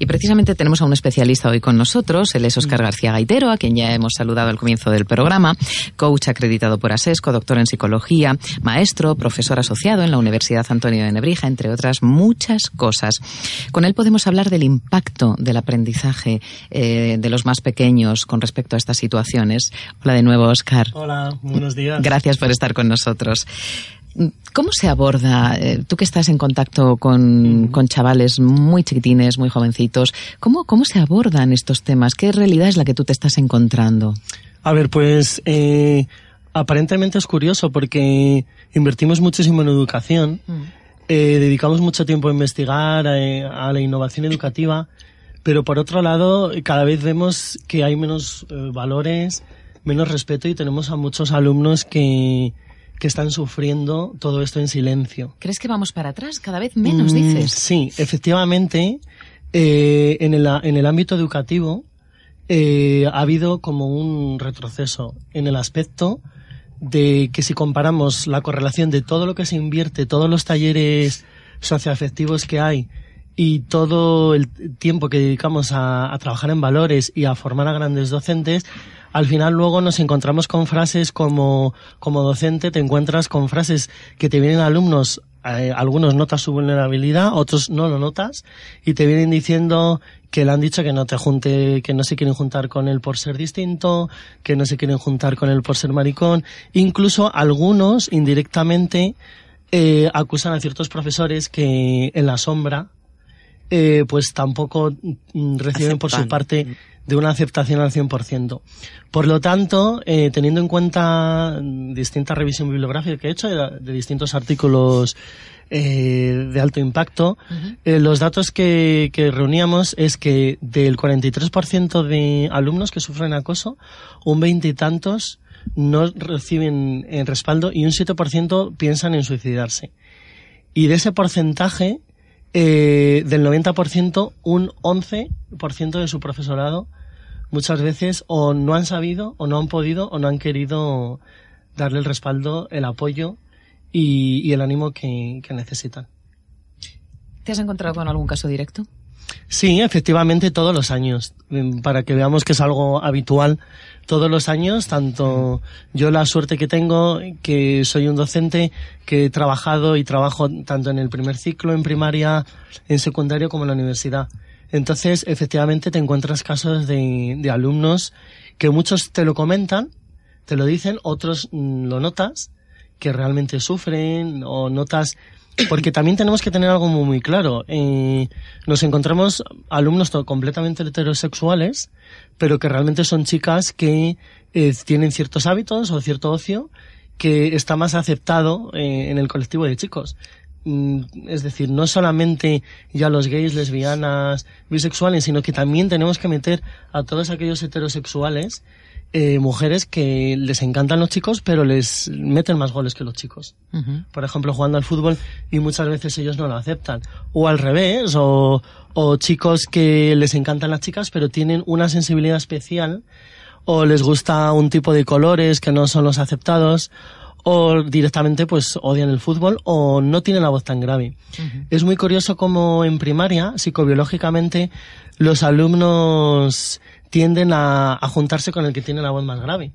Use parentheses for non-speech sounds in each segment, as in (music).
Y precisamente tenemos a un especialista hoy con nosotros, él es Oscar García Gaitero, a quien ya hemos saludado al comienzo del programa, coach acreditado por ASESCO, doctor en psicología, maestro, profesor asociado en la Universidad Antonio de Nebrija, entre otras muchas cosas. Con él podemos hablar del impacto del aprendizaje eh, de los más pequeños con respecto a estas situaciones. Hola de nuevo, Oscar. Hola, buenos días. Gracias por estar con nosotros. ¿Cómo se aborda, eh, tú que estás en contacto con, chavales muy chiquitines, muy jovencitos, ¿cómo, ¿cómo se abordan estos temas? ¿Qué realidad es la que tú te estás encontrando? A ver, pues eh, aparentemente es curioso porque invertimos muchísimo en educación, mm. eh, dedicamos mucho tiempo a investigar, a, la innovación educativa, pero por otro lado cada vez vemos que hay menos valores, menos respeto y tenemos a muchos alumnos que que están sufriendo todo esto en silencio. ¿Crees que vamos para atrás? Cada vez menos, mm, dices. Sí, efectivamente, eh, en, el, en el ámbito educativo eh, ha habido como un retroceso en el aspecto de que si comparamos la correlación de todo lo que se invierte, todos los talleres socioafectivos que hay y todo el tiempo que dedicamos a trabajar en valores y a formar a grandes docentes, al final luego nos encontramos con frases como, como docente, te encuentras con frases que te vienen alumnos, eh, algunos notas su vulnerabilidad, otros no lo notas, y te vienen diciendo que le han dicho que no te junte, que no se quieren juntar con él por ser distinto, que no se quieren juntar con él por ser maricón, incluso algunos indirectamente eh, acusan a ciertos profesores que en la sombra eh, pues tampoco mm, reciben por su parte de una aceptación al 100%. Por lo tanto, eh, teniendo en cuenta distintas revisión bibliográfica que he hecho de, distintos artículos eh, de alto impacto, eh, los datos que, que, reuníamos es que del 43% de alumnos que sufren acoso, un veinte y tantos no reciben el respaldo y un 7% piensan en suicidarse. Y de ese porcentaje, eh, del 90%, un 11% de su profesorado muchas veces o no han sabido o no han podido o no han querido darle el respaldo, el apoyo y, el ánimo que, necesitan. ¿Te has encontrado con algún caso directo? Sí, efectivamente, todos los años. Mm, para que veamos que es algo habitual. Todos los años, tanto yo la suerte que tengo, que soy un docente que he trabajado y trabajo tanto en el primer ciclo, en primaria, en secundario, como en la universidad. Entonces, efectivamente, te encuentras casos de, alumnos que muchos te lo comentan, te lo dicen, otros mm, lo notas, que realmente sufren, o notas porque también tenemos que tener algo muy, claro. Eh, nos encontramos alumnos completamente heterosexuales, pero que realmente son chicas que eh, tienen ciertos hábitos o cierto ocio que está más aceptado eh, en el colectivo de chicos. Mm, es decir, no solamente ya los gays, lesbianas, bisexuales, sino que también tenemos que meter a todos aquellos heterosexuales, eh, mujeres que les encantan los chicos, pero les meten más goles que los chicos. Por ejemplo, jugando al fútbol y muchas veces ellos no lo aceptan. O al revés, o, o chicos que les encantan las chicas, pero tienen una sensibilidad especial, o les gusta un tipo de colores que no son los aceptados, o directamente pues odian el fútbol o no tienen la voz tan grave. Es muy curioso como en primaria, psicobiológicamente, los alumnos tienden a, juntarse con el que tiene la voz más grave.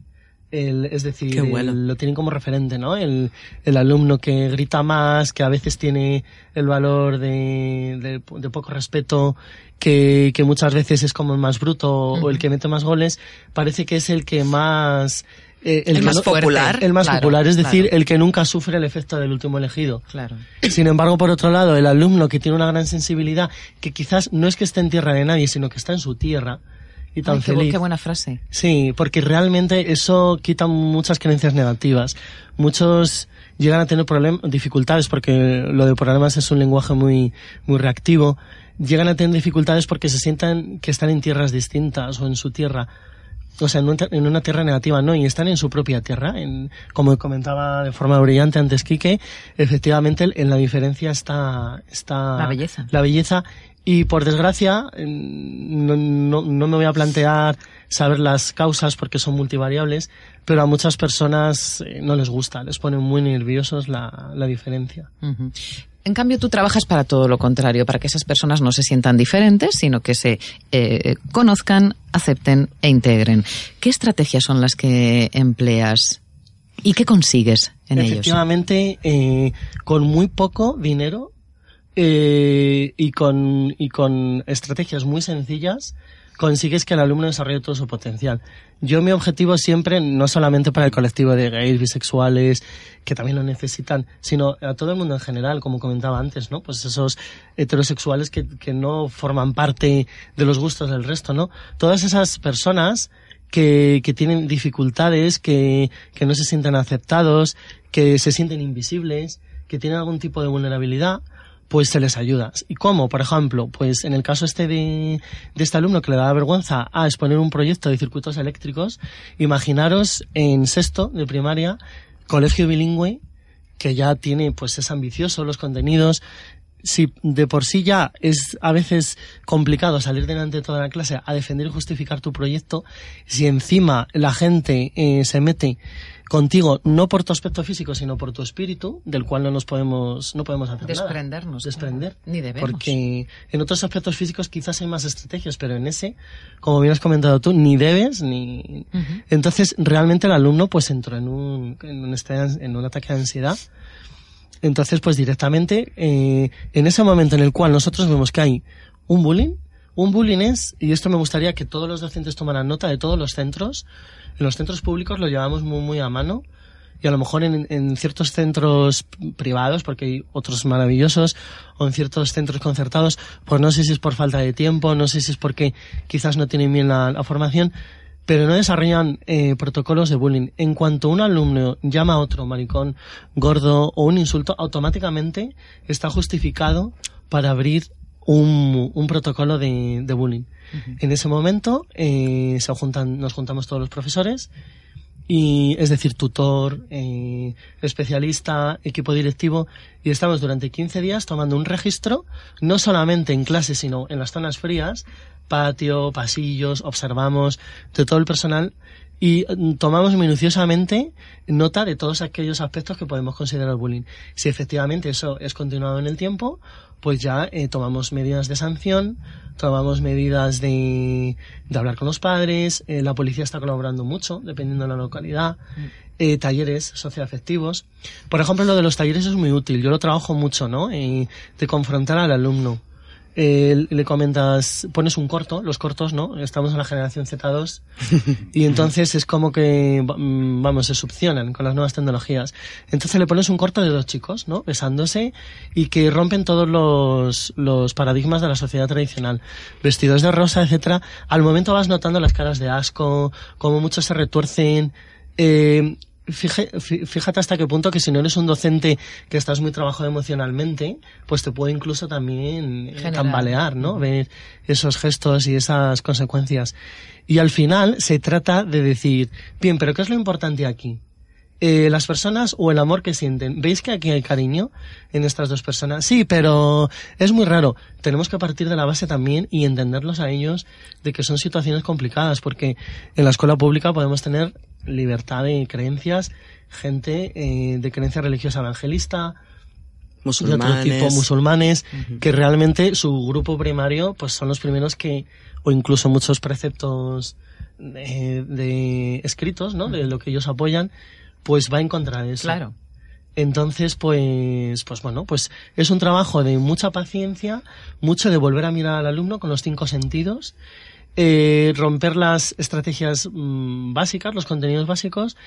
es decir, lo tienen como referente, ¿no? El, alumno que grita más, que a veces tiene el valor de, de, poco respeto, que, que, muchas veces es como el más bruto o el que mete más goles, parece que es el que más eh, el, más popular. El más popular, es decir, el que nunca sufre el efecto del último elegido. Claro. Sin embargo, por otro lado, el alumno que tiene una gran sensibilidad, que quizás no es que esté en tierra de nadie, sino que está en su tierra, y tan feliz. Qué, buena frase. Sí, porque realmente eso quita muchas creencias negativas. Muchos llegan a tener problemas, dificultades, porque lo de problemas es un lenguaje muy, muy reactivo. Llegan a tener dificultades porque se sientan que están en tierras distintas o en su tierra o sea, en una tierra negativa, no, y están en su propia tierra. En, como comentaba de forma brillante antes Quique, efectivamente en la diferencia está, está la belleza. La belleza. Y por desgracia, no, no, no me voy a plantear saber las causas porque son multivariables, pero a muchas personas eh, no les gusta, les pone muy nerviosos la, la diferencia. En cambio, tú trabajas para todo lo contrario, para que esas personas no se sientan diferentes, sino que se eh, conozcan, acepten e integren. ¿Qué estrategias son las que empleas y qué consigues en ellos? Efectivamente, eh, con muy poco dinero eh, y, con, y con estrategias muy sencillas, consigues que el alumno desarrolle todo su potencial. Yo mi objetivo siempre, no solamente para el colectivo de gays, bisexuales, que también lo necesitan, sino a todo el mundo en general, como comentaba antes, ¿no? Pues esos heterosexuales que, que no forman parte de los gustos del resto, ¿no? Todas esas personas que, que tienen dificultades, que, que no se sienten aceptados, que se sienten invisibles, que tienen algún tipo de vulnerabilidad, pues se les ayuda. ¿Y cómo? Por ejemplo, pues en el caso este de, de este alumno que le da vergüenza a exponer un proyecto de circuitos eléctricos, imaginaros en sexto de primaria, colegio bilingüe, que ya tiene, pues es ambicioso los contenidos, si de por sí ya es a veces complicado salir delante de toda la clase a defender y justificar tu proyecto, si encima la gente eh, se mete contigo no por tu aspecto físico sino por tu espíritu del cual no nos podemos no podemos hacer desprendernos desprender. Ni debemos. Porque en otros aspectos físicos quizás hay más estrategias pero en ese como bien has comentado tú ni debes ni entonces realmente el alumno pues entró en un en un, en un ataque de ansiedad entonces, pues directamente, eh, en ese momento en el cual nosotros vemos que hay un bullying, un bullying es, y esto me gustaría que todos los docentes tomaran nota de todos los centros, en los centros públicos lo llevamos muy, muy a mano, y a lo mejor en, en, ciertos centros privados, porque hay otros maravillosos, o en ciertos centros concertados, pues no sé si es por falta de tiempo, no sé si es porque quizás no tienen bien la, la formación, pero no desarrollan eh, protocolos de bullying. En cuanto un alumno llama a otro maricón, gordo o un insulto, automáticamente está justificado para abrir un, un protocolo de, de bullying. En ese momento eh, se juntan, nos juntamos todos los profesores y es decir, tutor, eh, especialista, equipo directivo, y estamos durante 15 días tomando un registro, no solamente en clase, sino en las zonas frías, patio, pasillos, observamos de todo el personal y mm, tomamos minuciosamente nota de todos aquellos aspectos que podemos considerar bullying. Si efectivamente eso es continuado en el tiempo, pues ya eh, tomamos medidas de sanción, tomamos medidas de, de hablar con los padres, eh, la policía está colaborando mucho, dependiendo de la localidad, mm. eh, talleres socioafectivos. Por ejemplo, lo de los talleres es muy útil, yo lo trabajo mucho, ¿no? de confrontar al alumno eh, le comentas, pones un corto, los cortos, ¿no? Estamos en la generación Z2 y (laughs) entonces es como que, mm, vamos, se succionan con las nuevas tecnologías. Entonces le pones un corto de dos chicos, ¿no? Besándose y que rompen todos los, los paradigmas de la sociedad tradicional. Vestidos de rosa, etcétera. Al momento vas notando las caras de asco, como muchos se retuercen. Eh, fíjate hasta qué punto que si no eres un docente que estás muy trabajado emocionalmente, pues te puede incluso también eh, tambalear, ¿no? Ver esos gestos y esas consecuencias. Y al final se trata de decir, bien, pero ¿qué es lo importante aquí? Eh, las personas o el amor que sienten. ¿Veis que aquí hay cariño en estas dos personas? Sí, pero es muy raro. Tenemos que partir de la base también y entenderlos a ellos de que son situaciones complicadas, porque en la escuela pública podemos tener libertad de creencias, gente eh, de creencia religiosa evangelista, musulmanes, de otro tipo, musulmanes, que realmente su grupo primario pues son los primeros que, o incluso muchos preceptos de, escritos, ¿no? De lo que ellos apoyan, pues va en contra de eso. Claro. Entonces, pues, pues bueno, pues es un trabajo de mucha paciencia, mucho de volver a mirar al alumno con los cinco sentidos eh, romper las estrategias mm, básicas, los contenidos básicos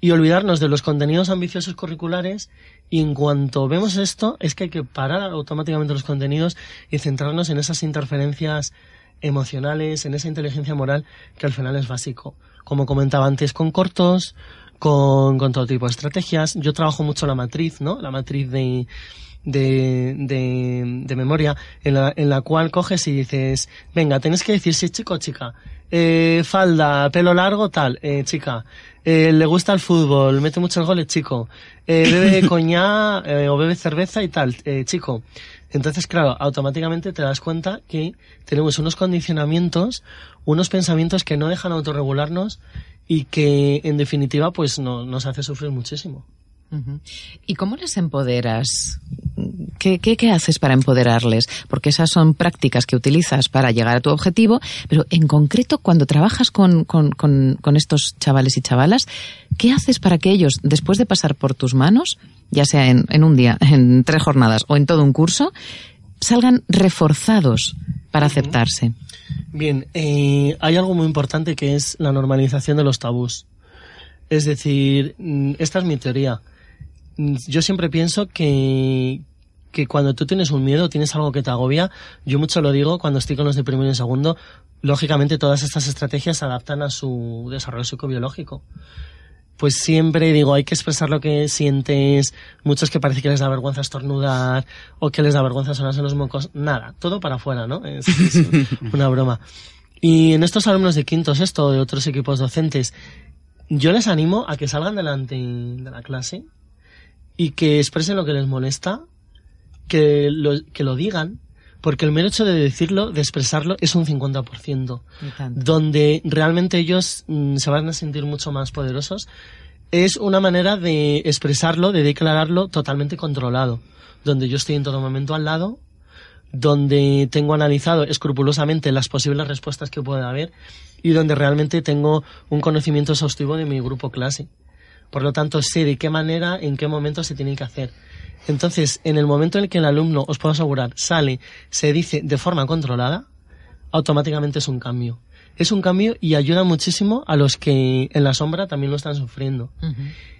y olvidarnos de los contenidos ambiciosos curriculares y en cuanto vemos esto es que hay que parar automáticamente los contenidos y centrarnos en esas interferencias emocionales, en esa inteligencia moral que al final es básico. Como comentaba antes, con cortos, con, con todo tipo de estrategias. Yo trabajo mucho la matriz, ¿no? La matriz de, de, de, de memoria en la, en la cual coges y dices, venga, tienes que decir si chico o chica. Eh, falda, pelo largo, tal, eh, chica. Eh, le gusta el fútbol, mete muchos goles, chico. Eh, bebe (laughs) coñá eh, o bebe cerveza y tal, eh, chico. Entonces, claro, automáticamente te das cuenta que tenemos unos condicionamientos, unos pensamientos que no dejan autorregularnos y que, en definitiva, pues no, nos hace sufrir muchísimo. ¿Y cómo les empoderas ¿qué, qué, haces para empoderarles? Porque esas son prácticas que utilizas para llegar a tu objetivo, pero en concreto cuando trabajas con, con, con, estos chavales y chavalas, ¿qué haces para que ellos, después de pasar por tus manos, ya sea en, en un día, en tres jornadas o en todo un curso, salgan reforzados para aceptarse? Bien, eh, hay algo muy importante que es la normalización de los tabús. Es decir, mm, esta es mi teoría. Yo siempre pienso que, que cuando tú tienes un miedo, tienes algo que te agobia, yo mucho lo digo cuando estoy con los de primero y segundo, lógicamente todas estas estrategias se adaptan a su desarrollo psicobiológico. Pues siempre digo, hay que expresar lo que sientes, muchos que parece que les da vergüenza estornudar o que les da vergüenza sonarse los mocos, nada, todo para afuera, ¿no? Es, es (laughs) una broma. Y en estos alumnos de quinto, sexto, de otros equipos docentes, yo les animo a que salgan delante de la clase y que expresen lo que les molesta, que lo, que lo digan, porque el mero hecho de decirlo, de expresarlo, es un 50%, donde realmente ellos mm, se van a sentir mucho más poderosos. Es una manera de expresarlo, de declararlo totalmente controlado, donde yo estoy en todo momento al lado, donde tengo analizado escrupulosamente las posibles respuestas que puede haber y donde realmente tengo un conocimiento exhaustivo de mi grupo clase. Por lo tanto, sé de qué manera, en qué momento se tiene que hacer. Entonces, en el momento en el que el alumno, os puedo asegurar, sale, se dice de forma controlada, automáticamente es un cambio. Es un cambio y ayuda muchísimo a los que en la sombra también lo están sufriendo.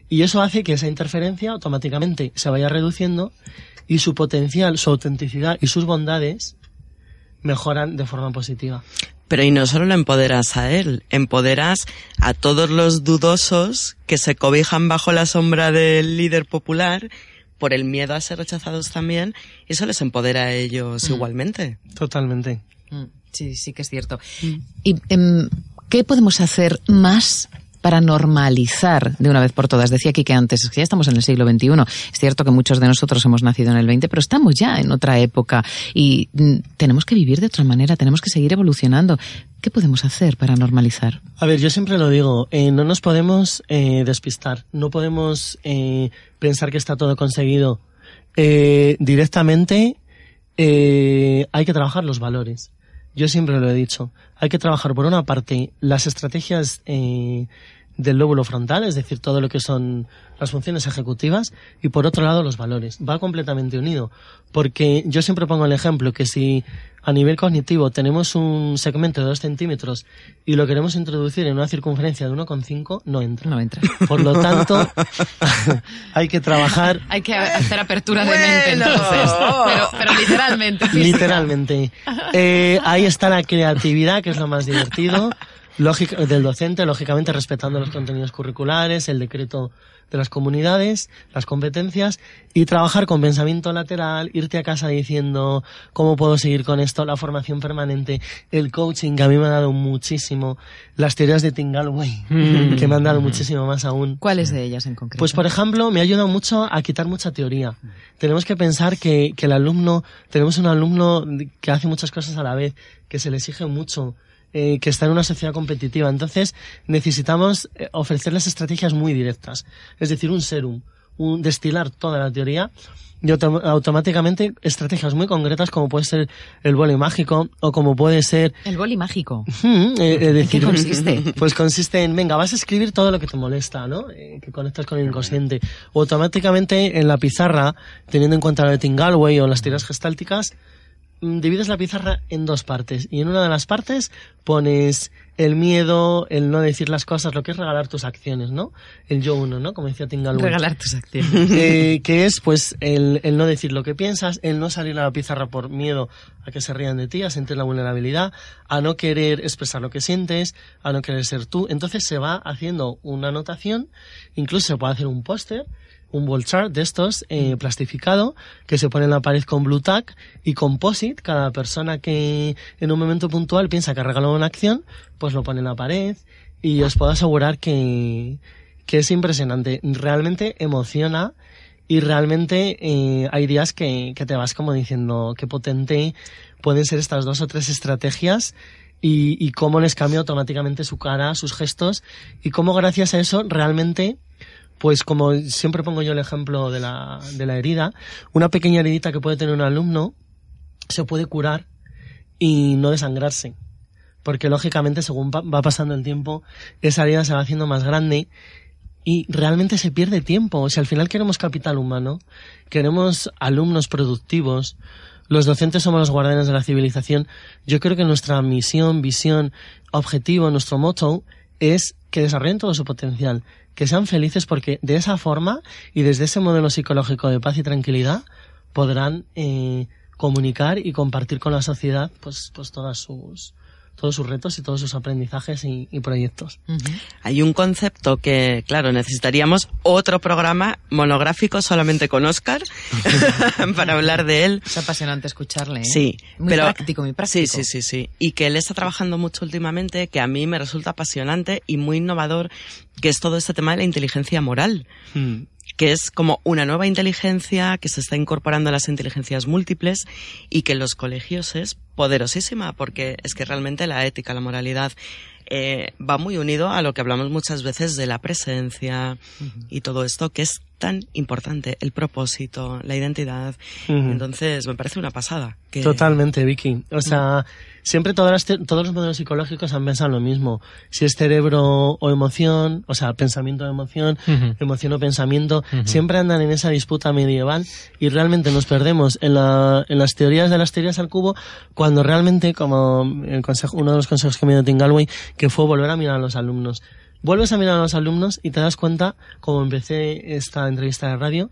Y eso hace que esa interferencia automáticamente se vaya reduciendo y su potencial, su autenticidad y sus bondades mejoran de forma positiva. Pero y no solo lo empoderas a él, empoderas a todos los dudosos que se cobijan bajo la sombra del líder popular por el miedo a ser rechazados también, y eso les empodera a ellos mm. igualmente. Totalmente. Mm. Sí, sí que es cierto. Mm. ¿Y em, qué podemos hacer más para normalizar de una vez por todas. Decía aquí que antes, que ya estamos en el siglo XXI. Es cierto que muchos de nosotros hemos nacido en el XX, pero estamos ya en otra época y mm, tenemos que vivir de otra manera, tenemos que seguir evolucionando. ¿Qué podemos hacer para normalizar? A ver, yo siempre lo digo, eh, no nos podemos eh, despistar, no podemos eh, pensar que está todo conseguido. directamente hay que trabajar los valores. Yo siempre lo he dicho. Hay que trabajar por una parte las estrategias del lóbulo frontal, es decir, todo lo que son las funciones ejecutivas, y por otro lado los valores. Va completamente unido. Porque yo siempre pongo el ejemplo que si a nivel cognitivo tenemos un segmento de 2 centímetros y lo queremos introducir en una circunferencia de 1,5, no entra. No entra. Por lo tanto, (laughs) hay que trabajar. Hay que hacer apertura de mente entonces. Pero, literalmente. Literalmente. Eh, ahí está la creatividad, que es lo más divertido. Lógica, del docente, lógicamente respetando los contenidos curriculares, el decreto de las comunidades, las competencias y trabajar con pensamiento lateral, irte a casa diciendo cómo puedo seguir con esto, la formación permanente, el coaching que a mí me ha dado muchísimo, las teorías de Tim mm. que me han dado muchísimo más aún. ¿Cuáles de ellas en concreto? Pues por ejemplo, me ha ayudado mucho a quitar mucha teoría. Tenemos que pensar que, que el alumno, tenemos un alumno que hace muchas cosas a la vez, que se le exige mucho, eh, que está en una sociedad competitiva. Entonces necesitamos eh, ofrecerles estrategias muy directas. Es decir, un serum, un destilar toda la teoría y automáticamente estrategias muy concretas como puede ser el boli mágico o como puede ser... El boli mágico. Eh, qué consiste? (laughs) Pues consiste en, venga, vas a escribir todo lo que te molesta, ¿no? que conectas con el inconsciente. O automáticamente en la pizarra, teniendo en cuenta lo de Tim o las tiras gestálticas, Mm, divides la pizarra en dos partes y en una de las partes pones el miedo, el no decir las cosas, lo que es regalar tus acciones, ¿no? El yo uno, ¿no? Como decía Tingal. Regalar tus acciones. (laughs) Eh, que es, pues, el, el, no decir lo que piensas, el no salir a la pizarra por miedo a que se rían de ti, a sentir la vulnerabilidad, a no querer expresar lo que sientes, a no querer ser tú. Entonces se va haciendo una anotación, incluso se puede hacer un póster, un wall chart de estos eh, plastificado que se pone en la pared con blue tack y composite. Cada persona que en un momento puntual piensa que ha regalado una acción, pues lo pone en la pared y os puedo asegurar que, que es impresionante. Realmente emociona y realmente eh, hay días que, que te vas como diciendo qué potente pueden ser estas dos o tres estrategias y, y cómo les cambia automáticamente su cara, sus gestos y cómo gracias a eso realmente Pues como siempre pongo yo el ejemplo de la, de la herida, una pequeña heridita que puede tener un alumno se puede curar y no desangrarse. Porque lógicamente según va pasando el tiempo, esa herida se va haciendo más grande y realmente se pierde tiempo. O sea, al final queremos capital humano, queremos alumnos productivos, los docentes somos los guardianes de la civilización. Yo creo que nuestra misión, visión, objetivo, nuestro motto es que desarrollen todo su potencial, que sean felices porque de esa forma y desde ese modelo psicológico de paz y tranquilidad podrán eh, comunicar y compartir con la sociedad pues, pues todas sus, todos sus retos y todos sus aprendizajes y, proyectos. Hay un concepto que, claro, necesitaríamos otro programa monográfico solamente con Oscar (laughs) (laughs) para hablar de él. Es apasionante escucharle. ¿eh? Sí, muy práctico, muy práctico. Sí, sí, sí, sí. Y que él está trabajando mucho últimamente, que a mí me resulta apasionante y muy innovador, que es todo este tema de la inteligencia moral. Hmm que es como una nueva inteligencia que se está incorporando a las inteligencias múltiples y que en los colegios es poderosísima porque es que realmente la ética, la moralidad eh, va muy unido a lo que hablamos muchas veces de la presencia y todo esto que es tan importante, el propósito, la identidad. Entonces, me parece una pasada. Totalmente, Vicky. O sea, siempre todas todos los modelos psicológicos han pensado lo mismo. Si es cerebro o emoción, o sea, pensamiento o emoción, emoción o pensamiento, siempre andan en esa disputa medieval y realmente nos perdemos en, la, en las teorías de las teorías al cubo cuando realmente, como el consejo, uno de los consejos que me dio Tim Galway, que fue volver a mirar a los alumnos vuelves a mirar a los alumnos y te das cuenta, como empecé esta entrevista de radio,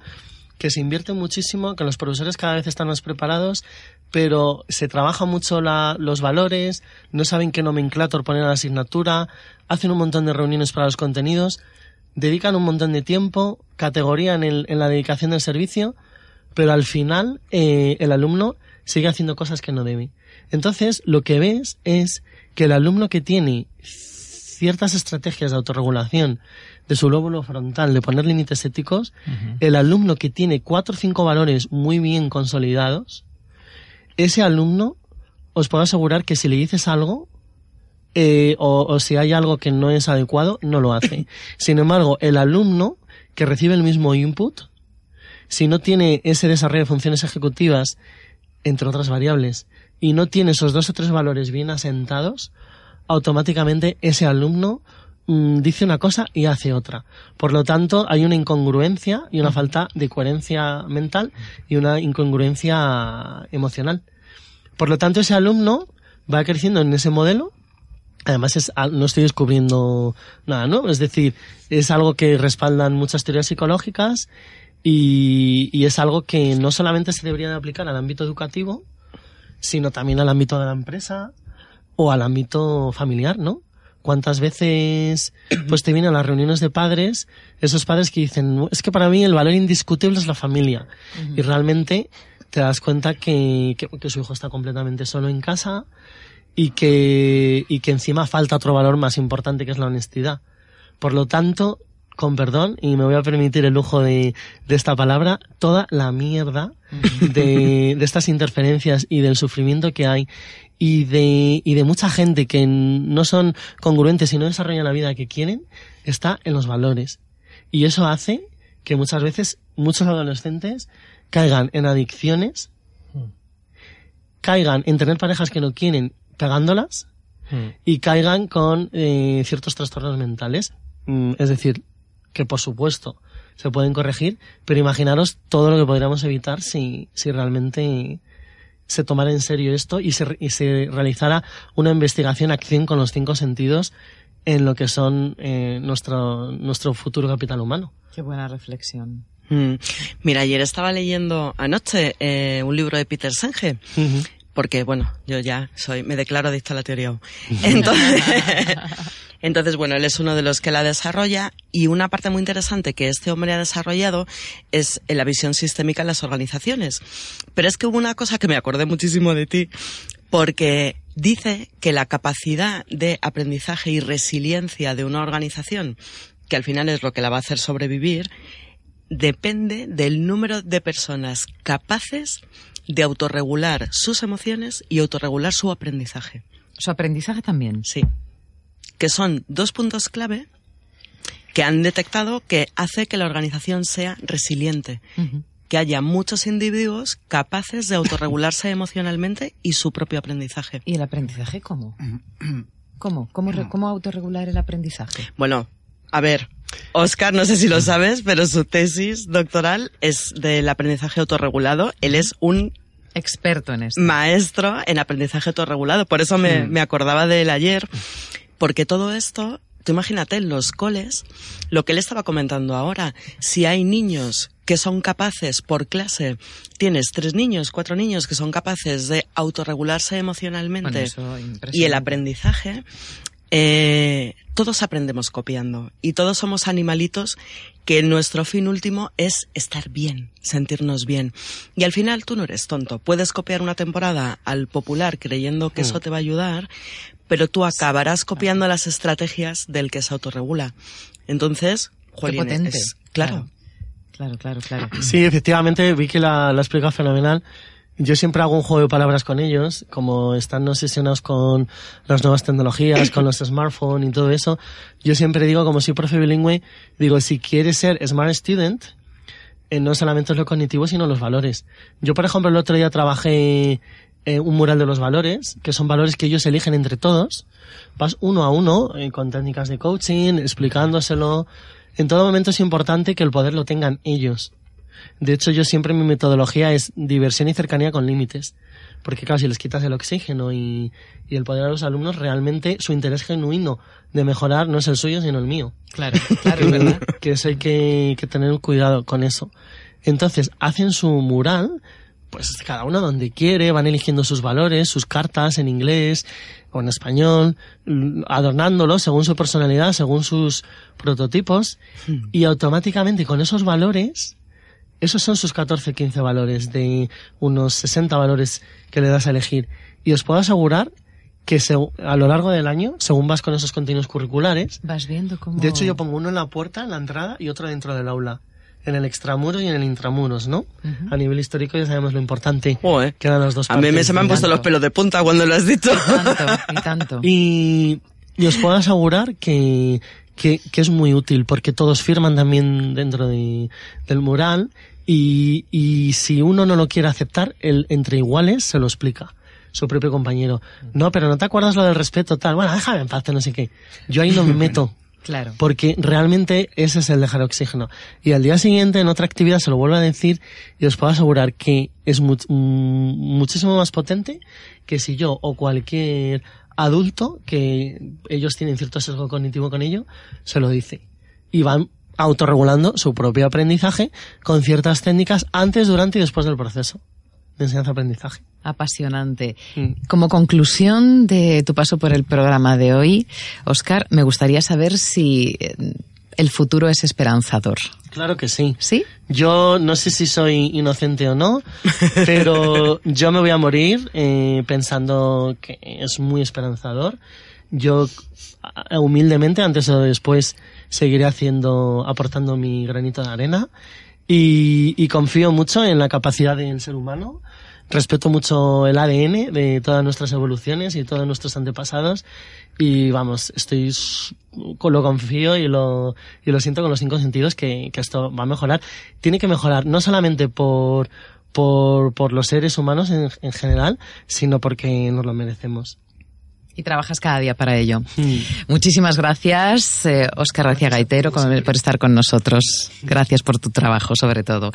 que se invierte muchísimo, que los profesores cada vez están más preparados, pero se trabaja mucho los valores, no saben qué nomenclator poner a la asignatura, hacen un montón de reuniones para los contenidos, dedican un montón de tiempo, categoría en, la dedicación del servicio, pero al final eh, el alumno sigue haciendo cosas que no debe. Entonces, lo que ves es que el alumno que tiene ciertas estrategias de autorregulación de su lóbulo frontal, de poner límites éticos, el alumno que tiene cuatro o cinco valores muy bien consolidados, ese alumno os puedo asegurar que si le dices algo, eh, o, si hay algo que no es adecuado, no lo hace. (coughs) Sin embargo, el alumno que recibe el mismo input, si no tiene ese desarrollo de funciones ejecutivas, entre otras variables, y no tiene esos dos o tres valores bien asentados, automáticamente ese alumno mm, dice una cosa y hace otra. Por lo tanto, hay una incongruencia y una falta de coherencia mental y una incongruencia emocional. Por lo tanto, ese alumno va creciendo en ese modelo. Además, es, no estoy descubriendo nada, ¿no? Es decir, es algo que respaldan muchas teorías psicológicas y, y es algo que no solamente se debería de aplicar al ámbito educativo, sino también al ámbito de la empresa, o al ámbito familiar, ¿no? ¿Cuántas veces (clears throat) pues te vienen a las reuniones de padres, esos padres que dicen, es que para mí el valor indiscutible es la familia. Y realmente te das cuenta que, que, su hijo está completamente solo en casa y que, y que encima falta otro valor más importante que es la honestidad. Por lo tanto, con perdón, y me voy a permitir el lujo de, de esta palabra, toda la mierda de, de, estas interferencias y del sufrimiento que hay y de, y de mucha gente que no son congruentes y no desarrollan la vida que quieren, está en los valores. Y eso hace que muchas veces muchos adolescentes caigan en adicciones, caigan en tener parejas que no quieren pegándolas y caigan con eh, ciertos trastornos mentales. Mm, es decir, que por supuesto se pueden corregir, pero imaginaros todo lo que podríamos evitar si, si realmente se tomara en serio esto y se, y se realizara una investigación, acción con los cinco sentidos en lo que son eh, nuestro, nuestro futuro capital humano. Qué buena reflexión. Mm. Mira, ayer estaba leyendo anoche eh, un libro de Peter Senge. Porque, bueno, yo ya soy, me declaro adicta a la teoría. Entonces, (laughs) entonces, bueno, él es uno de los que la desarrolla y una parte muy interesante que este hombre ha desarrollado es la visión sistémica en las organizaciones. Pero es que hubo una cosa que me acordé muchísimo de ti porque dice que la capacidad de aprendizaje y resiliencia de una organización, que al final es lo que la va a hacer sobrevivir, depende del número de personas capaces de autorregular sus emociones y autorregular su aprendizaje. Su aprendizaje también. Sí que son dos puntos clave que han detectado que hace que la organización sea resiliente. Que haya muchos individuos capaces de autorregularse emocionalmente y su propio aprendizaje. ¿Y el aprendizaje cómo? ¿Cómo? ¿Cómo, cómo autorregular el aprendizaje? Bueno, a ver, Oscar, no sé si lo sabes, pero su tesis doctoral es del aprendizaje autorregulado. Él es un experto en esto. Maestro en aprendizaje autorregulado. Por eso me, me acordaba de él ayer, porque todo esto, tú imagínate en los coles, lo que él estaba comentando ahora, si hay niños que son capaces por clase, tienes tres niños, cuatro niños que son capaces de autorregularse emocionalmente y el aprendizaje, eh, todos aprendemos copiando y todos somos animalitos que nuestro fin último es estar bien, sentirnos bien. Y al final tú no eres tonto. Puedes copiar una temporada al popular creyendo que eso mm. te va a ayudar, pero tú acabarás copiando las estrategias del que se autorregula. Entonces, Jolín, Es, claro. claro. Claro, claro, Sí, efectivamente, vi que la, la explica fenomenal. Yo siempre hago un juego de palabras con ellos, como están obsesionados con las nuevas tecnologías, con los smartphones y todo eso. Yo siempre digo, como soy profe bilingüe, digo, si quieres ser smart student, eh, no solamente es lo cognitivo, sino los valores. Yo, por ejemplo, el otro día trabajé eh, un mural de los valores, que son valores que ellos eligen entre todos. Vas uno a uno, eh, con técnicas de coaching, explicándoselo. En todo momento es importante que el poder lo tengan ellos de hecho, yo siempre mi metodología es diversión y cercanía con límites. Porque claro, si les quitas el oxígeno y, el poder a los alumnos, realmente su interés genuino de mejorar no es el suyo, sino el mío. Claro, claro, (laughs) ¿verdad? que eso hay que, que tener cuidado con eso. Entonces, hacen su mural, pues cada uno donde quiere, van eligiendo sus valores, sus cartas en inglés o en español, adornándolo según su personalidad, según sus prototipos, hmm. y automáticamente con esos valores esos son sus 14, 15 valores de unos 60 valores que le das a elegir. Y os puedo asegurar que a lo largo del año, según vas con esos contenidos curriculares, vas viendo cómo... De hecho, yo pongo uno en la puerta, en la entrada, y otro dentro del aula. En el extramuro y en el intramuros, ¿no? A nivel histórico ya sabemos lo importante que eran los dos A mí me, se me han puesto los pelos de punta cuando lo has dicho. Y tanto, (laughs) y Y, os puedo asegurar que, que, que, es muy útil porque todos firman también dentro de, del mural y, y si uno no lo quiere aceptar, el entre iguales se lo explica su propio compañero. No, pero no te acuerdas lo del respeto, tal. Bueno, déjame en paz, no sé qué. Yo ahí no me (laughs) meto. Claro. Porque realmente ese es el dejar oxígeno. Y al día siguiente, en otra actividad, se lo vuelvo a decir y os puedo asegurar que es mm, muchísimo más potente que si yo o cualquier adulto, que ellos tienen cierto sesgo cognitivo con ello, se lo dice. Y van autorregulando su propio aprendizaje con ciertas técnicas antes, durante y después del proceso de enseñanza-aprendizaje. Apasionante. Mm. Como conclusión de tu paso por el programa de hoy, Oscar, me gustaría saber si eh, el futuro es esperanzador. Claro que sí. ¿Sí? Yo no sé si soy inocente o no, (laughs) pero yo me voy a morir eh, pensando que es muy esperanzador. Yo humildemente, antes o después, seguiré haciendo, aportando mi granito de arena y, y confío mucho en la capacidad del ser humano. Respeto mucho el ADN de todas nuestras evoluciones y todos nuestros antepasados y vamos, estoy lo confío y lo, y lo siento con los cinco sentidos que, que esto va a mejorar. Tiene que mejorar no solamente por, por, por los seres humanos en, en general, sino porque nos lo merecemos. Y trabajas cada día para ello. Hmm. Muchísimas gracias, Oscar eh, García Gaitero, por estar con nosotros. Gracias por tu trabajo, sobre todo.